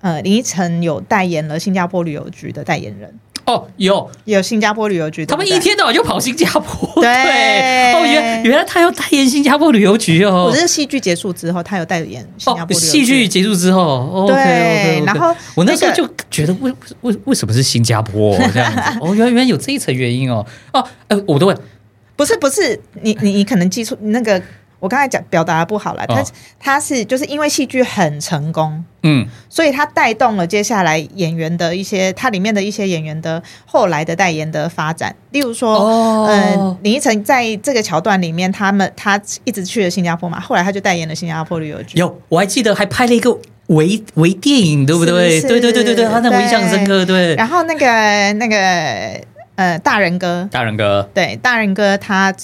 呃，林依晨有代言了新加坡旅游局的代言人，哦，有有新加坡旅游局，他们对不对一天到晚就跑新加坡，对哦，原原来他要代言新加坡旅游局哦我。是戏剧结束之后，他有代言新加哦，坡旅游局。戏剧结束之后，对 OK，OK，OK 然后我那时候就觉得为为为什么是新加坡 这样子？哦，原来原来有这一层原因哦。哦，呃，我都问，不是不是，你你你可能记错那个，我刚才讲表达得不好了。他、哦他是就是因为戏剧很成功，嗯，所以他带动了接下来演员的一些，它里面的一些演员的后来的代言的发展。例如说，哦呃，林依晨在这个桥段里面，他们他一直去了新加坡嘛，后来他就代言了新加坡旅游局。有，我还记得还拍了一个微微电影，对不对？是对对对对对，他那我印象很深刻，对。然后那个那个呃，大人哥，大人哥，对，大人哥他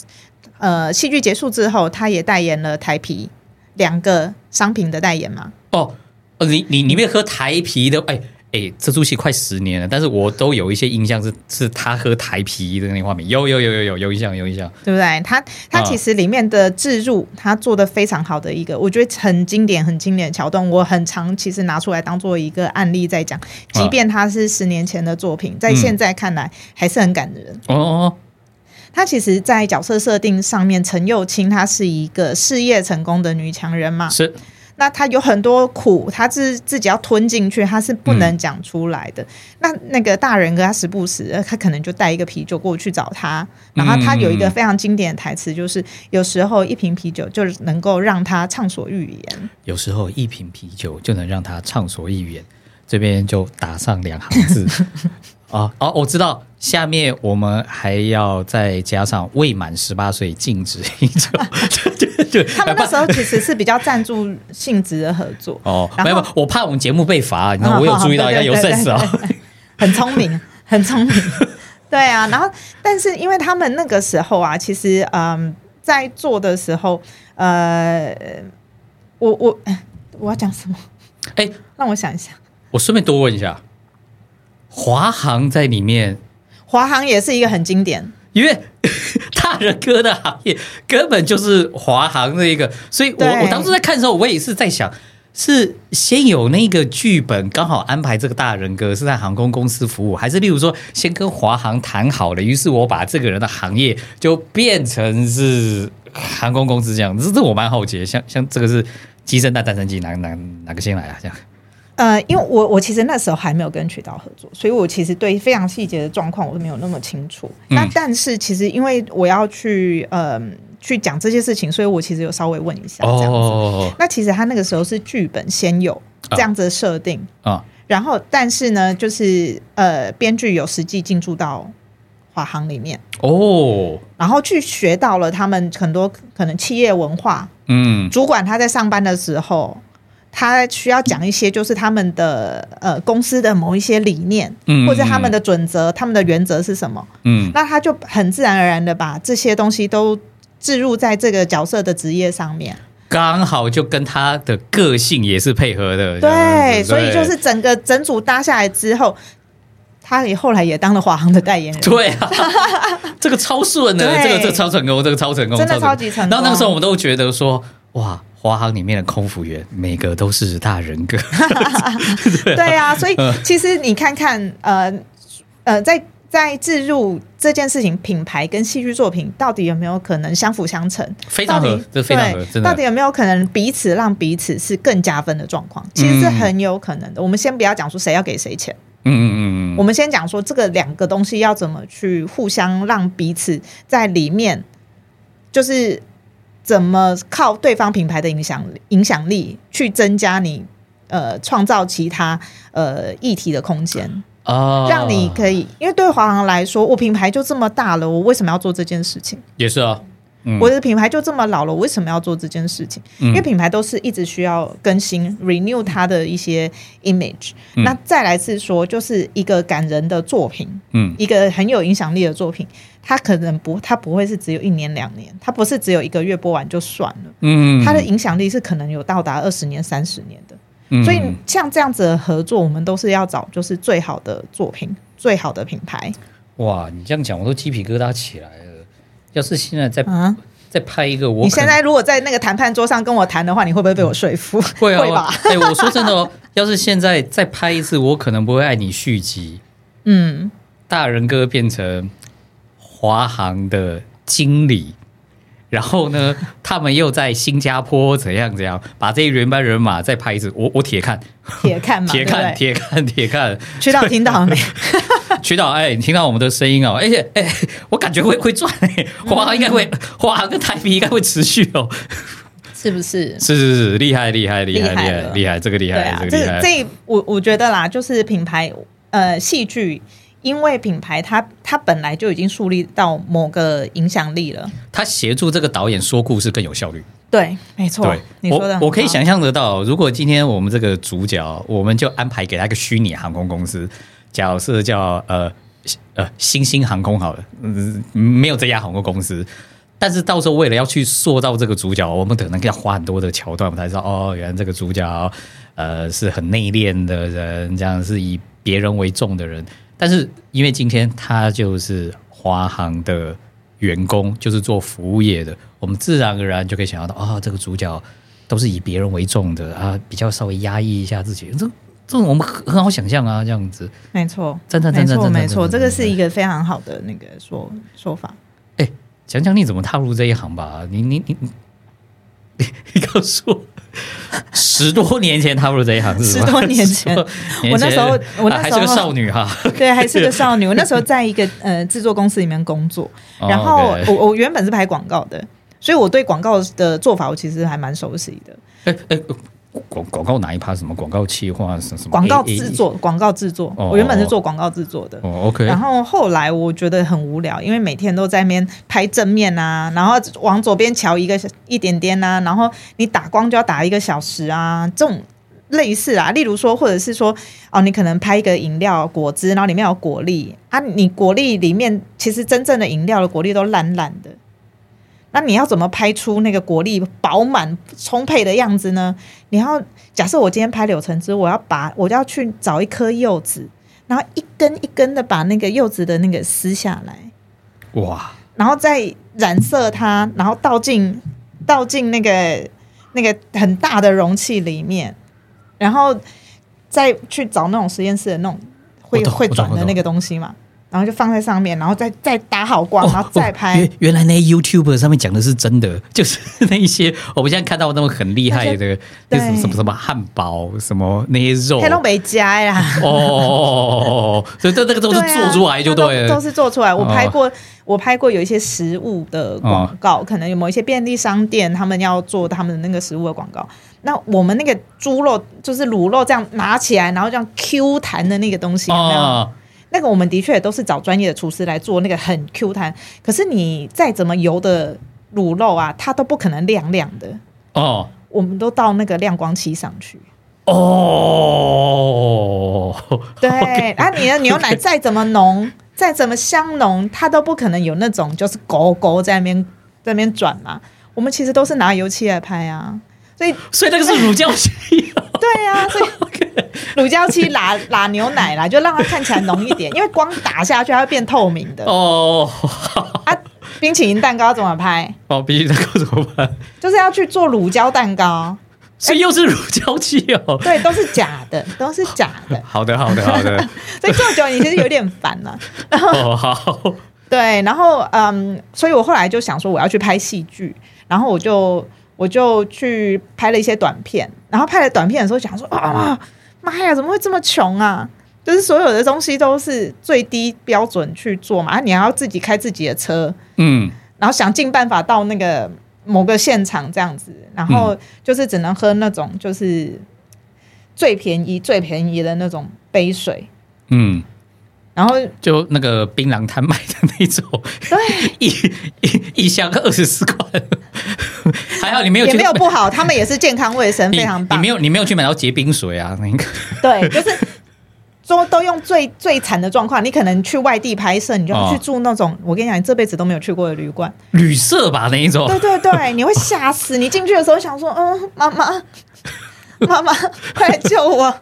呃，戏剧结束之后，他也代言了台啤两个商品的代言嘛。哦，哦，你你你没有喝台啤的？哎哎，这出戏快十年了，但是我都有一些印象是是他喝台啤的那个画面，有有有有有有印象有印象。对不对？它它啊其实里面的置入，他做的非常好的一个，我觉得很经典、很经典的桥段，我很常其实拿出来当做一个案例在讲。即便他是十年前的作品，在现在看来还是很感人。哦哦，她其实，在角色设定上面，陈幼卿她是一个事业成功的女强人嘛哦，是那她有很多苦，她是自己要吞进去，她是不能讲出来的。那那个大人哥他时不时，他可能就带一个啤酒过去找她，然后他有一个非常经典的台词，就是有时候一瓶啤酒就能够让他畅所欲言。有时候一瓶啤酒就能让他畅所欲言。这边就打上两行字。哦哦，我知道。下面我们还要再加上未满十八岁禁止饮酒。他们那时候其实是比较赞助性质的合作。哦，没有，我怕我们节目被罚。你看，我有注意到，要有 sense 啊，很聪明，很聪明。对啊，然后，但是因为他们那个时候啊，其实嗯，在做的时候，呃，我我我要讲什么？哎，让我想一下。我顺便多问一下。华航在里面，华航也是一个很经典，因为 大人哥的行业根本就是华航的一个，所以我我当时在看的时候，我也是在想，是先有那个剧本刚好安排这个大人哥是在航空公司服务，还是例如说先跟华航谈好了，于是我把这个人的行业就变成是航空公司这样，这这我蛮好奇，像像这个是机生蛋蛋生鸡，哪哪哪个先来啊？这样。呃，因为我我其实那时候还没有跟渠道合作，所以我其实对非常细节的状况我都没有那么清楚。那但是其实因为我要去呃去讲这些事情，所以我其实有稍微问一下这样子。那其实他那个时候是剧本先有这样子的设定啊，然后但是呢，就是呃编剧有实际进驻到华航里面哦，然后去学到了他们很多可能企业文化，嗯，主管他在上班的时候。他需要讲一些，就是他们的呃公司的某一些理念，嗯，或者他们的准则、他们的原则是什么？嗯，那他就很自然而然的把这些东西都置入在这个角色的职业上面，刚好就跟他的个性也是配合的。对，所以就是整个整组搭下来之后，他也后来也当了华航的代言人。对啊，这个超顺的，这个这个超成功，这个超成功，真的超级成功。然后那个时候我们都觉得说，哇。华航里面的空服员，每个都是大人格。对啊，所以其实你看看，呃呃，在在置入这件事情，品牌跟戏剧作品到底有没有可能相辅相成？非常合，这非常合，真的。到底有没有可能彼此让彼此是更加分的状况？其实是很有可能的。我们先不要讲说谁要给谁钱，嗯嗯嗯嗯，我们先讲说这个两个东西要怎么去互相让彼此在里面，就是。怎么靠对方品牌的影响影响力去增加你呃创造其他呃议题的空间啊？让你可以，因为对华航来说，我品牌就这么大了，我为什么要做这件事情？也是啊，我的品牌就这么老了，我为什么要做这件事情？因为品牌都是一直需要更新 renew 它的一些 image。那再来是说，就是一个感人的作品，嗯，一个很有影响力的作品。它可能不，它不会是只有一年两年，它不是只有一个月播完就算了。嗯，它的影响力是可能有到达二十年、三十年的。所以像这样子的合作，我们都是要找就是最好的作品、最好的品牌。哇，你这样讲，我都鸡皮疙瘩起来了。要是现在再再拍一个，我你现在如果在那个谈判桌上跟我谈的话，你会不会被我说服？会啊，哎，我说真的哦，要是现在再拍一次，我可能不会爱你续集。嗯，大人哥变成。华航的经理，然后呢，他们又在新加坡怎样怎样，把这一人班人马再拍一次，我我铁看，铁看嘛，铁看，铁看，铁看。渠道听到了没？渠道，哎，你听到我们的声音哦，而且，哎，我感觉会会赚哎，华航应该会，华航跟台币应该会持续哦，是不是？是是是，厉害厉害厉害厉害厉害，这个厉害，这个厉害。这我我觉得啦，就是品牌呃戏剧。因为品牌，它它本来就已经树立到某个影响力了。它协助这个导演说故事更有效率。对，没错。对，你说的，我可以想象得到，如果今天我们这个主角，我们就安排给他一个虚拟航空公司，角色叫呃呃星星航空好了，嗯，没有这家航空公司，但是到时候为了要去塑造这个主角，我们可能要花很多的桥段，我们才知道哦，原来这个主角呃是很内敛的人，这样是以别人为重的人。但是因为今天他就是华航的员工，就是做服务业的，我们自然而然就可以想象到啊，这个主角都是以别人为重的啊，比较稍微压抑一下自己，这这种我们很很好想象啊，这样子，没错，真的，真的，没错，这个是一个非常好的那个说说法。哎，讲讲你怎么踏入这一行吧，你你你你，你告诉我，十多年前踏入这一行是？十多年前我那时候我那时候啊还是个少女哈。对，还是个少女。我那时候在一个 呃制作公司里面工作，哦然后我我原本是拍广告的，所以我对广告的做法我其实还蛮熟悉的。哎哎，广广告哪一趴？什么广告企划？什么广告制作，广告制作，哦我原本是做广告制作的。哦，OK，然后后来我觉得很无聊，因为每天都在那边拍正面啊，然后往左边瞧一个一点点啊，然后你打光就要打一个小时啊，这种类似啊，例如说，或者是说，哦，你可能拍一个饮料果汁，然后里面有果粒啊，你果粒里面其实真正的饮料的果粒都烂烂的，那你要怎么拍出那个果粒饱满充沛的样子呢？你要假设我今天拍柳橙汁，我要把我要去找一颗柚子，然后一根一根的把那个柚子的那个撕下来，哇，然后再染色它，然后倒进倒进那个那个很大的容器里面，然后再去找那种实验室的那种会会转的那个东西嘛，然后就放在上面，然后再再打好光，然后再拍。哦原原来那些 YouTube 上面讲的是真的，就是那一些我们现在看到那种很厉害的，就是什么什么汉堡，什么那些肉，黑龙北加呀，哦哦哦哦，所以这这个都是做出来就对了，那都都是做出来。我哦拍过，我拍过有一些食物的广告，可能有某一些便利商店他们要做他们的那个食物的广告。那我们那个猪肉就是卤肉，这样拿起来，然后这样 Q 弹的那个东西，有没有？哦，那个我们的确都是找专业的厨师来做那个很 Q 弹。可是你再怎么油的卤肉啊，它都不可能亮亮的。哦我们都到那个亮光漆上去。哦，对，啊，你的 牛奶再怎么浓，再怎么香浓，它都不可能有那种就是勾勾在那边在那边转嘛。我们其实都是拿油漆来拍啊，所以所以那个是乳胶漆哦，对啊，所以 乳胶漆拉拉牛奶啦，就让它看起来浓一点，因为光打下去它会变透明的。哦，啊，冰淇淋蛋糕怎么拍？哦，冰淇淋蛋糕怎么拍？就是要去做乳胶蛋糕，所以又是乳胶漆哦。对，都是假的，都是假的，好的，好的，好的。所以做久了你其实有点烦了、哦，好，对，然后嗯，所以我后来就想说我要去拍戏剧，然后我就我就去拍了一些短片，然后拍了短片的时候想说啊妈呀，怎么会这么穷啊？就是所有的东西都是最低标准去做嘛，啊，你还要自己开自己的车，嗯，然后想尽办法到那个某个现场这样子，然后就是只能喝那种就是最便宜最便宜的那种杯水，嗯，然后就那个槟榔摊买的那种，对。一一一箱二十四块，还好你没有也，没有不好，他们也是健康卫生，非常棒。你没有你没有去买到结冰水啊？那个对，就是都都用最最惨的状况。你可能去外地拍摄，你就去住那种、我跟你讲，你这辈子都没有去过的旅馆。旅社吧那一种对，对对，你会吓死。你进去的时候想说，嗯，妈妈，妈妈，快来救我。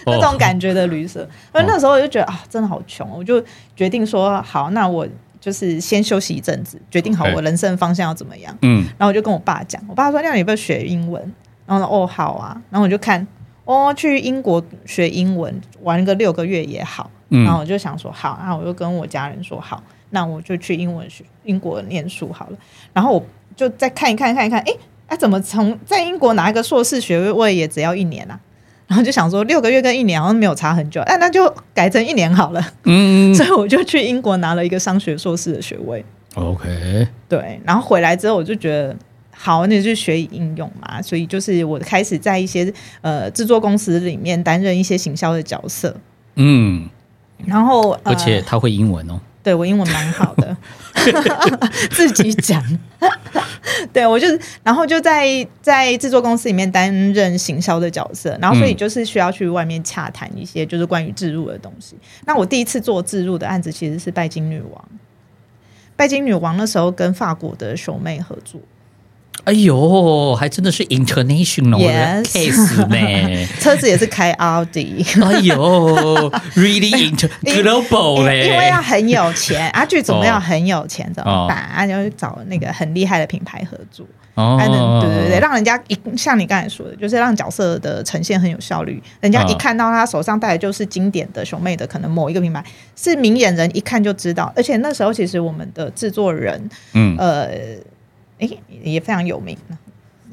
那种感觉的旅社，而那时候我就觉得啊，真的好穷，我就决定说，好，那我就是先休息一阵子，决定好我人生方向要怎么样。嗯，然后我就跟我爸讲，我爸说：“那你要不要学英文？”然后说，哦，好啊。然后我就看，哦，去英国学英文玩个六个月也好。嗯然后我就想说，好，那我就跟我家人说，好，那我就去英文学英国念书好了。然后我就再看一看，看一看，诶，啊，怎么从在英国拿一个硕士学位也只要一年啊？然后就想说，六个月跟一年好像没有差很久，哎、那就改成一年好了。嗯 所以我就去英国拿了一个商学硕士的学位。，OK，对，然后回来之后我就觉得。好，那就学以应用嘛，所以就是我开始在一些呃制作公司里面担任一些行销的角色，嗯，然后、呃、而且他会英文哦，对我英文蛮好的，自己讲。对我就是，然后就在在制作公司里面担任行销的角色，然后所以就是需要去外面洽谈一些就是关于置入的东西。那我第一次做置入的案子其实是拜金女王，拜金女王那时候跟法国的兄妹合作，哎呦，还真的是 international 的 Yes case 呢。车子也是开奥迪。哎呦，really inter global 嘞，因为要很有钱，啊，剧组们要很有钱怎么哦办？啊，就找那个很厉害的品牌合作。哦对对对，让人家一像你刚才说的，就是让角色的呈现很有效率。人家一嗯看到他手上戴的就是经典的熊妹的，可能某一个品牌是明眼人一看就知道。而且那时候其实我们的制作人，嗯呃，诶也非常有名，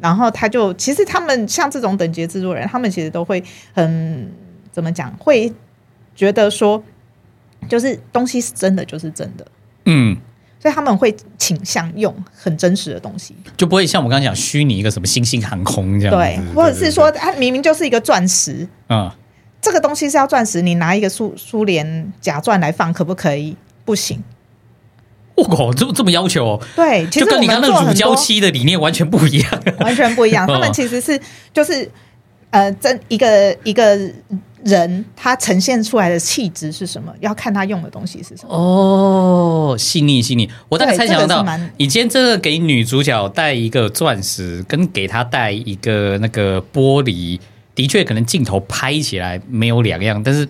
然后他就其实他们像这种等级制作人，他们其实都会很怎么讲，会觉得说，就是东西是真的就是真的，嗯，所以他们会倾向用很真实的东西，就不会像我刚刚讲虚拟一个什么星星航空这样，对，或者是说它明明就是一个钻石，嗯，这个东西是要钻石，你拿一个苏苏联假钻来放可不可以？不行。我靠，这么这么要求哦，对，其实就跟你刚刚那乳胶漆的理念完全不一样。完全不一样。哦 他们其实是就是呃，真一个一个人他呈现出来的气质是什么，要看他用的东西是什么。哦，细腻细腻，我大概猜想到这个，你今天这个给女主角戴一个钻石，跟给她戴一个那个玻璃，的确可能镜头拍起来没有两样，但是。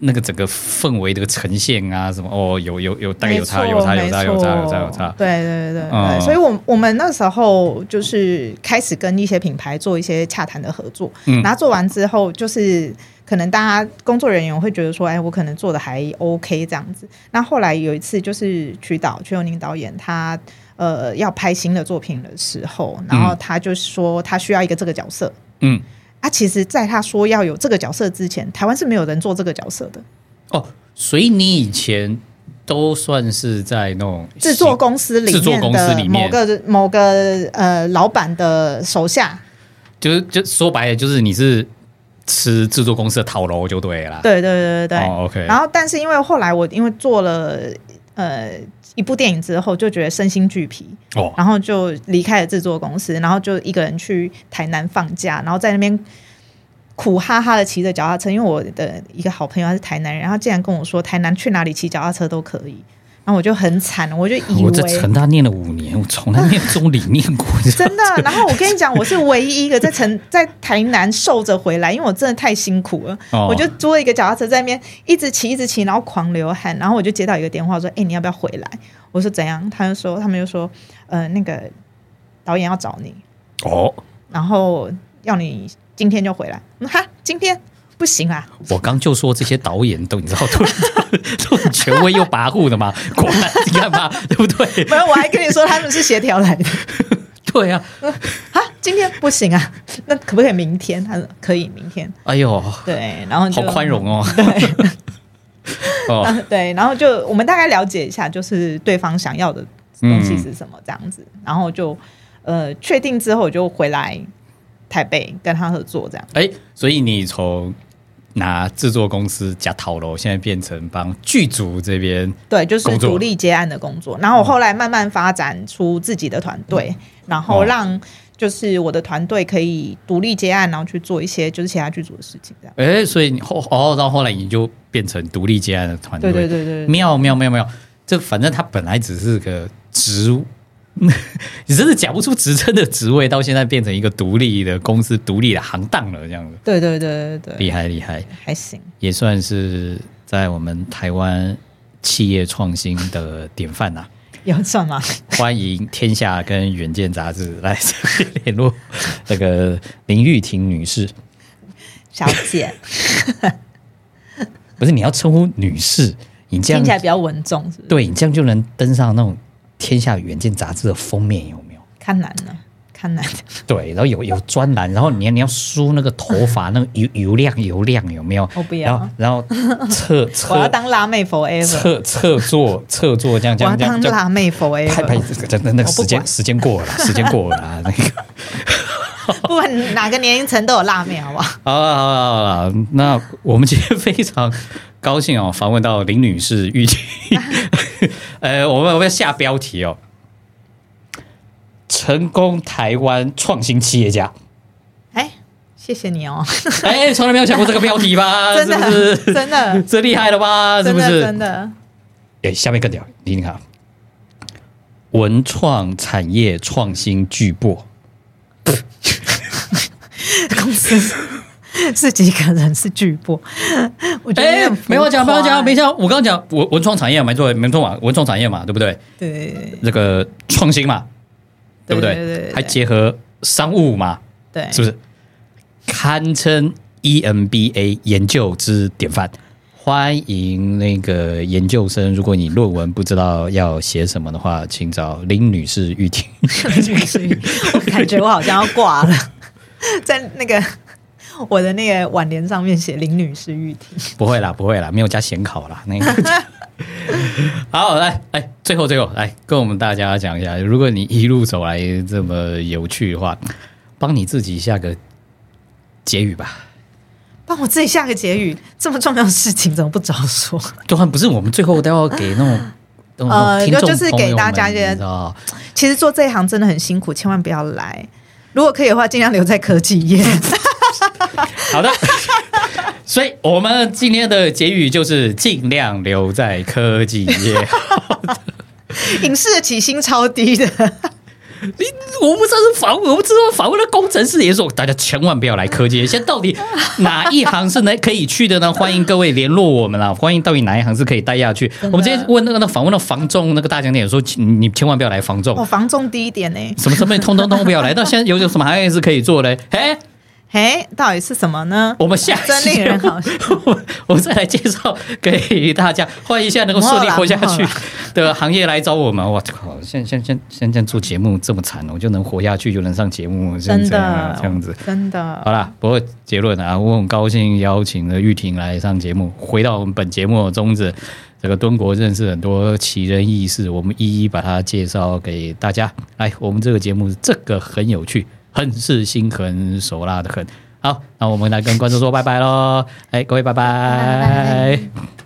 那个整个氛围的呈现啊，什么哦，有有有，大概有差，有差，有差，有差，有差，有差。对对对对。所以我我们那时候就是开始跟一些品牌做一些洽谈的合作，嗯。然后做完之后，就是可能大家工作人员会觉得说，哎，我可能做的还 OK 这样子。那后来有一次就是曲导曲友宁导演他。呃，要拍新的作品的时候，然后他就说他需要一个这个角色，嗯，啊，其实，在他说要有这个角色之前，台湾是没有人做这个角色的。哦，所以你以前都算是在那种制作公司里制作公司面的里面某个某个呃老板的手下，就是就说白了，就是你是吃制作公司的套楼就对了啦。对对对对对。哦，OK，然后，但是因为后来我因为做了呃一部电影之后，就觉得身心俱疲，哦，然后就离开了制作公司，然后就一个人去台南放假，然后在那边苦哈哈的骑着脚踏车。因为我的一个好朋友他是台南人，然后竟然跟我说台南去哪里骑脚踏车都可以，然后我就很惨，我就 以为我在成大念了五年，我从来没有这种理念过。真的。然后我跟你讲，我是唯一一个在成 在台南受着回来，因为我真的太辛苦了。哦我就租了一个脚踏车在那边一直骑一直骑，然后狂流汗。然后我就接到一个电话说：“哎、你要不要回来？”我说：“怎样？”他就说：“他们就说，呃，那个导演要找你，哦，然后要你今天就回来。”嗯哈，今天不行啊。我刚就说这些导演都你知道都 都很权威又跋扈的嘛，果然你看嘛，对不对？没有，我还跟你说他们是协调来的。对啊，啊，今天不行啊，那可不可以明天？他说可以，明天。哎呦，对，然后好宽容哦。对。哦，啊，对，然后就我们大概了解一下，就是对方想要的东西是什么这样子，然后就呃确定之后，我就回来台北跟他合作这样。哎，所以你从拿制作公司加套楼，现在变成帮剧组这边对，就是独立接案的工作。然后我后来慢慢发展出自己的团队，然后哦。让就是我的团队可以独立接案，然后去做一些就是其他剧组的事情这样。哎，所以你后哦，到后来你就变成独立接案的团队，对对对对对。妙妙妙妙，这反正他本来只是个职务，你真的讲不出职称的职位，到现在变成一个独立的公司、独立的行当了，这样子对对对对对，厉害厉害，还行。也算是在我们台湾企业创新的典范呐、有算吗？欢迎天下跟远见杂志来联络那个林玉婷女士，小姐，不是你要称呼女士，你这样听起来比较稳重，是是？对你这样就能登上那种天下远见杂志的封面，有没有？看难了，看难。对，然后有有专栏，然后你要你要梳那个头发，那个油油亮油亮有没有？我不要然后然后侧 侧我要侧当辣妹 forever，侧侧坐侧坐这样这样这样我要当辣妹 forever。拍，真的那个时间时间过了啦，时间过了 啦，那个。不管哪个年龄层都有辣妹，好不好？好了好了好了，那我们今天非常高兴哦，访问到林女士玉婷。呃，我们我们要下标题哦，成功台湾创新企业家。哎，谢谢你哦，哎，从来没有想过这个标题吧？真的是不是？真的这厉害了吧？是不是？真的，哎，下面更屌，你听看，文创产业创新巨擘。公司是几个人是巨擘？我觉得没有讲，没有讲，夸没讲。我刚刚讲文文创产业嘛，没错，没错嘛，文创产业嘛，对不对？对这个创新嘛，对不对？对对还结合商务嘛，对，是不是？堪称 E EMBA 研究之典范。欢迎那个研究生，如果你论文不知道要写什么的话，请找林女士预听。我感觉我好像要挂了，在那个我的那个挽联上面写林女士玉婷。不会啦，不会啦，没有加显考啦。那个 好，来来，最后最后来跟我们大家讲一下，如果你一路走来这么有趣的话，帮你自己下个结语吧。帮我自己下个结语，这么重要的事情怎么不早说？就算不是我们最后都要给那种。呃听众就是给大家一些其实做这一行真的很辛苦，千万不要来。如果可以的话，尽量留在科技业。好的，所以我们今天的结语就是尽量留在科技业。影视的起薪超低的，你我不知道是访问，我不知道访问的工程师也说，大家千万不要来科技业。现在到底哪一行是能可以去的呢？欢迎各位联络我们啦！欢迎到底哪一行是可以待下去？我们今天问那个那访问的房仲那个大讲点说，你你千万不要来房仲我，房重低一点呢。什么什么通通通不要来。到现在有有什么行业是可以做的？哎，嘿，到底是什么呢？我们下真令人好笑。我 我再来介绍给大家，欢迎一下能够顺利活下去的行业来找我们。我靠，现现现现在做节目这么惨，我就能活下去，就能上节目，真的，这样子。真的好。啦，不过结论啊，我很高兴邀请了玉婷来上节目。回到我们本节目的宗旨，这个敦国认识很多奇人异事，我们一一把它介绍给大家。来，我们这个节目这个很有趣，很是心狠手辣的很。好，那我们来跟观众说拜拜喽！哎，各位拜拜拜拜